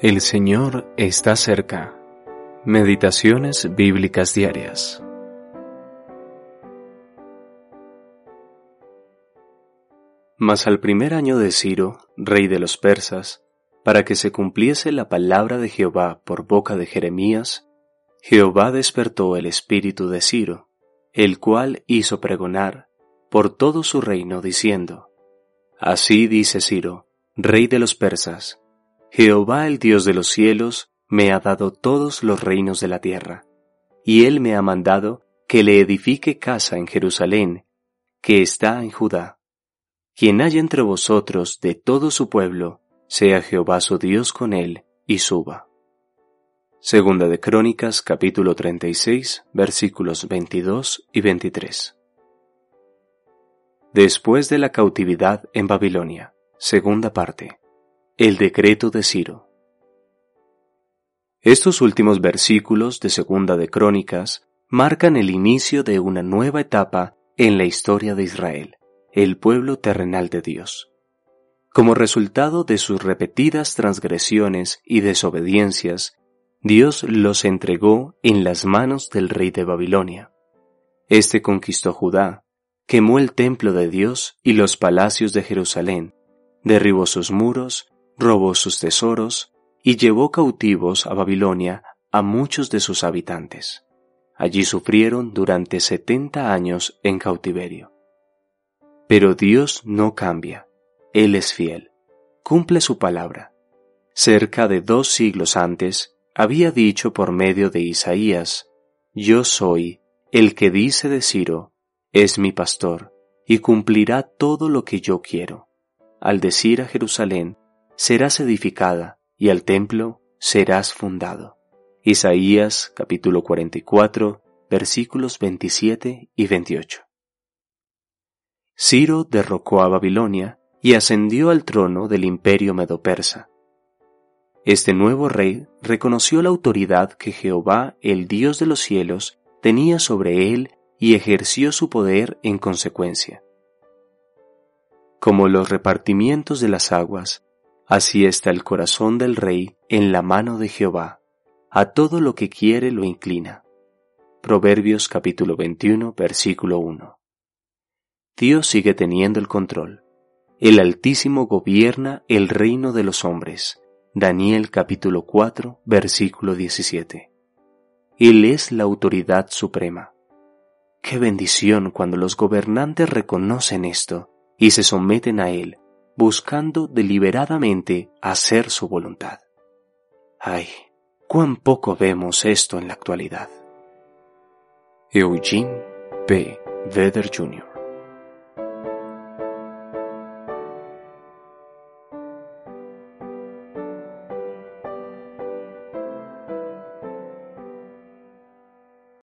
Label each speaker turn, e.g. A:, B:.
A: El Señor está cerca. Meditaciones bíblicas diarias. Mas al primer año de Ciro, rey de los persas, para que se cumpliese la palabra de Jehová por boca de Jeremías, Jehová despertó el espíritu de Ciro, el cual hizo pregonar por todo su reino diciendo, Así dice Ciro, rey de los persas, Jehová el Dios de los cielos me ha dado todos los reinos de la tierra, y él me ha mandado que le edifique casa en Jerusalén, que está en Judá. Quien haya entre vosotros de todo su pueblo, sea Jehová su Dios con él, y suba. Segunda de Crónicas capítulo 36 versículos 22 y 23. Después de la cautividad en Babilonia, segunda parte. El decreto de Ciro. Estos últimos versículos de Segunda de Crónicas marcan el inicio de una nueva etapa en la historia de Israel, el pueblo terrenal de Dios. Como resultado de sus repetidas transgresiones y desobediencias, Dios los entregó en las manos del rey de Babilonia. Este conquistó Judá, quemó el templo de Dios y los palacios de Jerusalén, derribó sus muros robó sus tesoros y llevó cautivos a Babilonia a muchos de sus habitantes. Allí sufrieron durante setenta años en cautiverio. Pero Dios no cambia, Él es fiel, cumple su palabra. Cerca de dos siglos antes, había dicho por medio de Isaías, Yo soy el que dice de Ciro, es mi pastor, y cumplirá todo lo que yo quiero. Al decir a Jerusalén, serás edificada y al templo serás fundado. Isaías capítulo 44 versículos 27 y 28. Ciro derrocó a Babilonia y ascendió al trono del imperio medo-persa. Este nuevo rey reconoció la autoridad que Jehová, el Dios de los cielos, tenía sobre él y ejerció su poder en consecuencia. Como los repartimientos de las aguas, Así está el corazón del rey en la mano de Jehová, a todo lo que quiere lo inclina. Proverbios capítulo 21 versículo 1. Dios sigue teniendo el control. El Altísimo gobierna el reino de los hombres. Daniel capítulo 4 versículo 17. Él es la autoridad suprema. Qué bendición cuando los gobernantes reconocen esto y se someten a Él buscando deliberadamente hacer su voluntad. Ay, cuán poco vemos esto en la actualidad. Eugene P. Vedder Jr.